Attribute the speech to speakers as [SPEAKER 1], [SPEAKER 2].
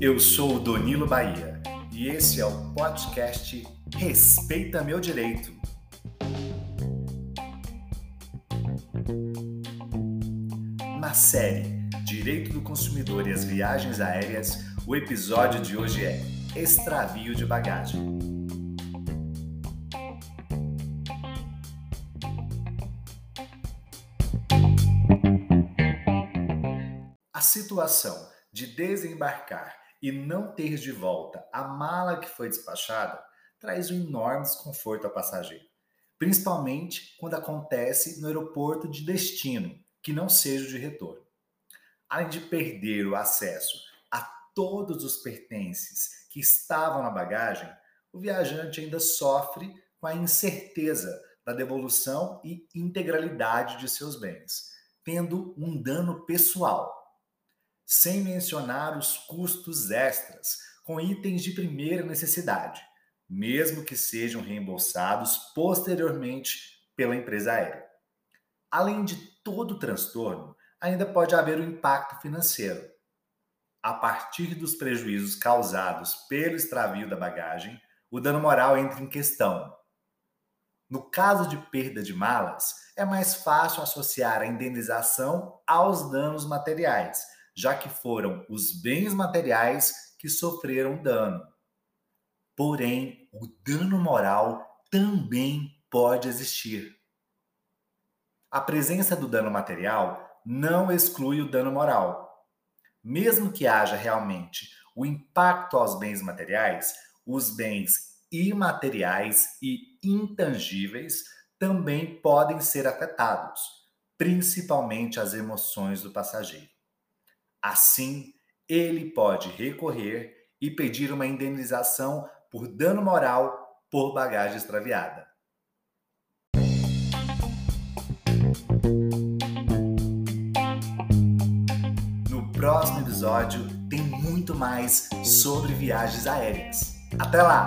[SPEAKER 1] Eu sou o Donilo Bahia e esse é o podcast Respeita Meu Direito. Na série Direito do Consumidor e as Viagens Aéreas, o episódio de hoje é Extravio de Bagagem. Situação de desembarcar e não ter de volta a mala que foi despachada traz um enorme desconforto ao passageiro, principalmente quando acontece no aeroporto de destino, que não seja o de retorno. Além de perder o acesso a todos os pertences que estavam na bagagem, o viajante ainda sofre com a incerteza da devolução e integralidade de seus bens, tendo um dano pessoal sem mencionar os custos extras com itens de primeira necessidade, mesmo que sejam reembolsados posteriormente pela empresa aérea. Além de todo o transtorno, ainda pode haver um impacto financeiro. A partir dos prejuízos causados pelo extravio da bagagem, o dano moral entra em questão. No caso de perda de malas, é mais fácil associar a indenização aos danos materiais, já que foram os bens materiais que sofreram dano. Porém, o dano moral também pode existir. A presença do dano material não exclui o dano moral. Mesmo que haja realmente o impacto aos bens materiais, os bens imateriais e intangíveis também podem ser afetados, principalmente as emoções do passageiro. Assim, ele pode recorrer e pedir uma indenização por dano moral por bagagem extraviada. No próximo episódio tem muito mais sobre viagens aéreas. Até lá!